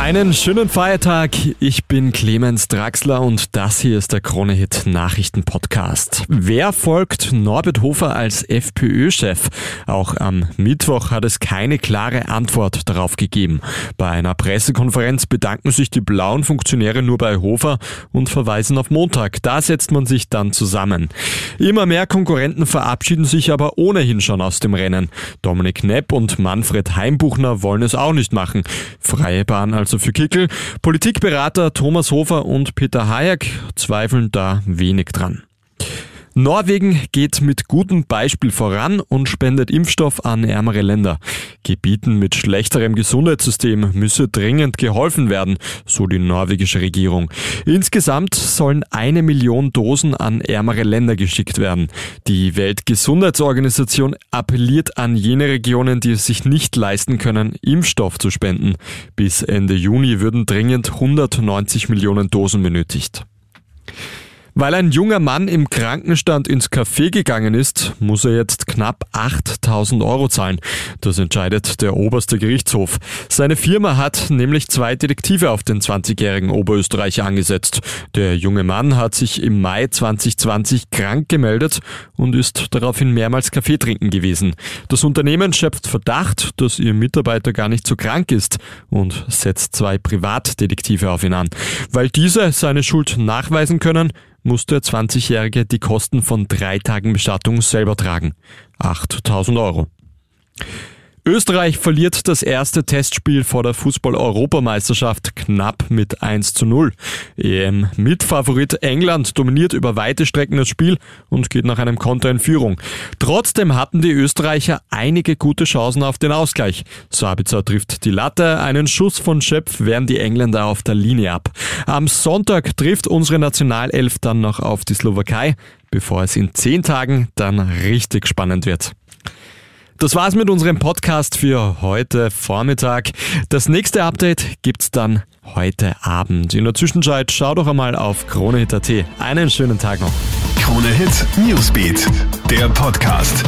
Einen schönen Feiertag. Ich bin Clemens Draxler und das hier ist der Kronehit Nachrichten Podcast. Wer folgt Norbert Hofer als FPÖ-Chef? Auch am Mittwoch hat es keine klare Antwort darauf gegeben. Bei einer Pressekonferenz bedanken sich die blauen Funktionäre nur bei Hofer und verweisen auf Montag. Da setzt man sich dann zusammen. Immer mehr Konkurrenten verabschieden sich aber ohnehin schon aus dem Rennen. Dominik Nepp und Manfred Heimbuchner wollen es auch nicht machen. Freie Bahn als also für Kickel. Politikberater Thomas Hofer und Peter Hayek zweifeln da wenig dran. Norwegen geht mit gutem Beispiel voran und spendet Impfstoff an ärmere Länder. Gebieten mit schlechterem Gesundheitssystem müsse dringend geholfen werden, so die norwegische Regierung. Insgesamt sollen eine Million Dosen an ärmere Länder geschickt werden. Die Weltgesundheitsorganisation appelliert an jene Regionen, die es sich nicht leisten können, Impfstoff zu spenden. Bis Ende Juni würden dringend 190 Millionen Dosen benötigt. Weil ein junger Mann im Krankenstand ins Café gegangen ist, muss er jetzt knapp 8000 Euro zahlen. Das entscheidet der oberste Gerichtshof. Seine Firma hat nämlich zwei Detektive auf den 20-jährigen Oberösterreicher angesetzt. Der junge Mann hat sich im Mai 2020 krank gemeldet und ist daraufhin mehrmals Kaffee trinken gewesen. Das Unternehmen schöpft Verdacht, dass ihr Mitarbeiter gar nicht so krank ist und setzt zwei Privatdetektive auf ihn an. Weil diese seine Schuld nachweisen können, muss der 20-Jährige die Kosten von drei Tagen Bestattung selber tragen. 8000 Euro. Österreich verliert das erste Testspiel vor der Fußball-Europameisterschaft knapp mit 1 zu 0. EM-Mitfavorit England dominiert über weite Strecken das Spiel und geht nach einem Konter in Führung. Trotzdem hatten die Österreicher einige gute Chancen auf den Ausgleich. Sabitzer trifft die Latte, einen Schuss von Schöpf wehren die Engländer auf der Linie ab. Am Sonntag trifft unsere Nationalelf dann noch auf die Slowakei, bevor es in zehn Tagen dann richtig spannend wird. Das war's mit unserem Podcast für heute Vormittag. Das nächste Update gibt's dann heute Abend. In der Zwischenzeit schau doch einmal auf KroneHit.at. Einen schönen Tag noch. KroneHit Newsbeat, der Podcast.